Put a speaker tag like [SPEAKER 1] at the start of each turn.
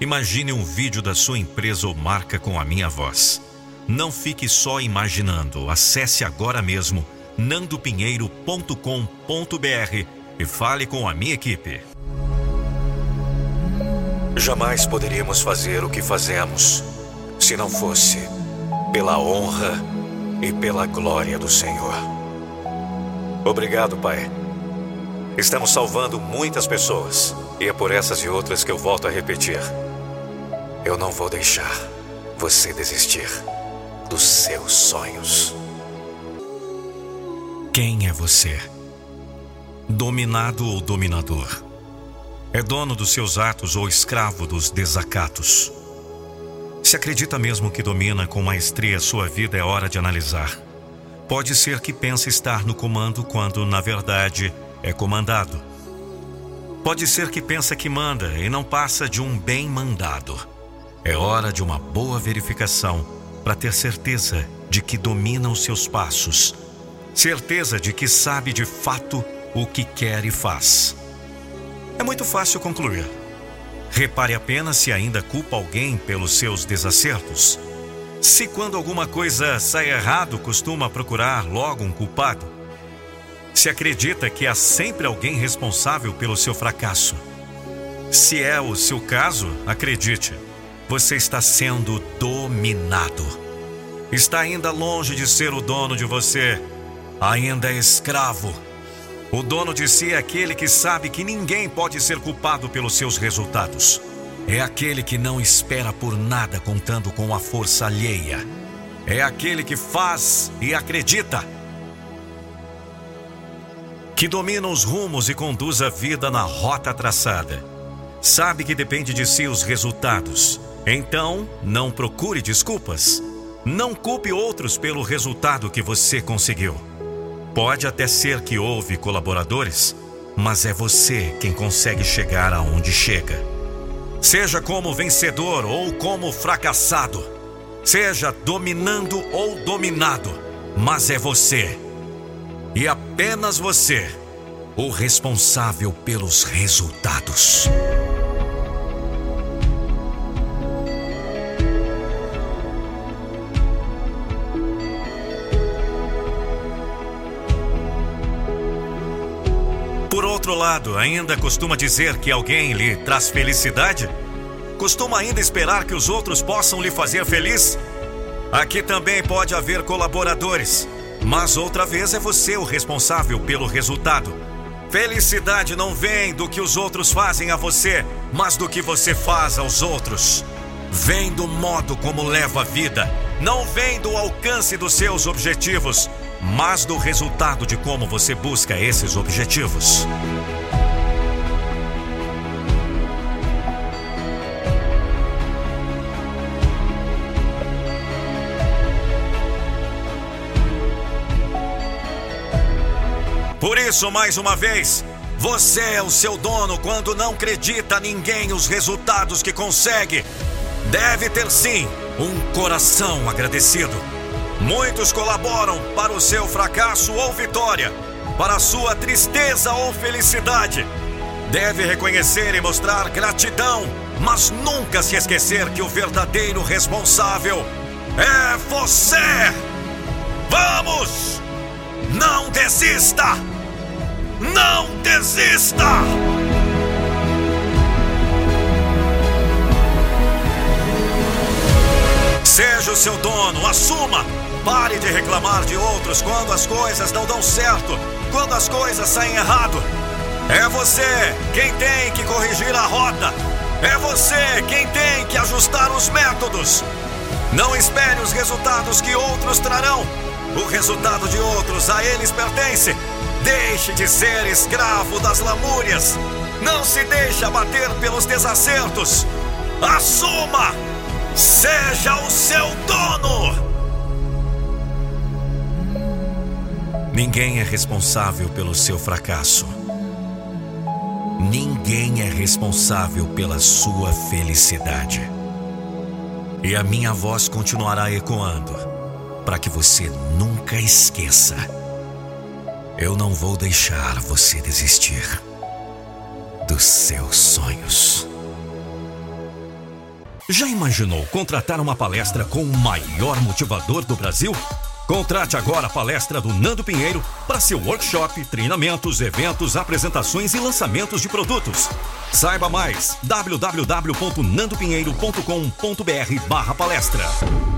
[SPEAKER 1] Imagine um vídeo da sua empresa ou marca com a minha voz. Não fique só imaginando. Acesse agora mesmo nandopinheiro.com.br e fale com a minha equipe. Jamais poderíamos fazer o que fazemos se não fosse pela honra e pela glória do Senhor. Obrigado, Pai. Estamos salvando muitas pessoas e é por essas e outras que eu volto a repetir. Eu não vou deixar você desistir dos seus sonhos. Quem é você? Dominado ou dominador? É dono dos seus atos ou escravo dos desacatos? Se acredita mesmo que domina com maestria sua vida, é hora de analisar. Pode ser que pense estar no comando quando, na verdade, é comandado. Pode ser que pensa que manda e não passa de um bem mandado. É hora de uma boa verificação para ter certeza de que domina os seus passos, certeza de que sabe de fato o que quer e faz. É muito fácil concluir. Repare apenas se ainda culpa alguém pelos seus desacertos. Se quando alguma coisa sai errado, costuma procurar logo um culpado. Se acredita que há sempre alguém responsável pelo seu fracasso. Se é o seu caso, acredite, você está sendo dominado. Está ainda longe de ser o dono de você, ainda é escravo. O dono de si é aquele que sabe que ninguém pode ser culpado pelos seus resultados. É aquele que não espera por nada contando com a força alheia. É aquele que faz e acredita. Que domina os rumos e conduz a vida na rota traçada. Sabe que depende de si os resultados então, não procure desculpas. Não culpe outros pelo resultado que você conseguiu. Pode até ser que houve colaboradores, mas é você quem consegue chegar aonde chega. Seja como vencedor ou como fracassado, seja dominando ou dominado, mas é você. E apenas você, o responsável pelos resultados. Outro lado, ainda costuma dizer que alguém lhe traz felicidade? Costuma ainda esperar que os outros possam lhe fazer feliz? Aqui também pode haver colaboradores, mas outra vez é você o responsável pelo resultado. Felicidade não vem do que os outros fazem a você, mas do que você faz aos outros. Vem do modo como leva a vida, não vem do alcance dos seus objetivos, mas do resultado de como você busca esses objetivos. Por isso, mais uma vez, você é o seu dono quando não acredita ninguém os resultados que consegue. Deve ter sim um coração agradecido. Muitos colaboram para o seu fracasso ou vitória, para a sua tristeza ou felicidade. Deve reconhecer e mostrar gratidão, mas nunca se esquecer que o verdadeiro responsável é você. Vamos! Não desista! Não desista! Seja o seu dono, assuma Pare de reclamar de outros quando as coisas não dão certo, quando as coisas saem errado. É você quem tem que corrigir a rota. É você quem tem que ajustar os métodos. Não espere os resultados que outros trarão. O resultado de outros a eles pertence. Deixe de ser escravo das lamúrias. Não se deixe abater pelos desacertos. Assuma! Seja o seu dono! Ninguém é responsável pelo seu fracasso. Ninguém é responsável pela sua felicidade. E a minha voz continuará ecoando para que você nunca esqueça. Eu não vou deixar você desistir dos seus sonhos. Já imaginou contratar uma palestra com o maior motivador do Brasil? Contrate agora a palestra do Nando Pinheiro para seu workshop, treinamentos, eventos, apresentações e lançamentos de produtos. Saiba mais www.nandopinheiro.com.br/palestra.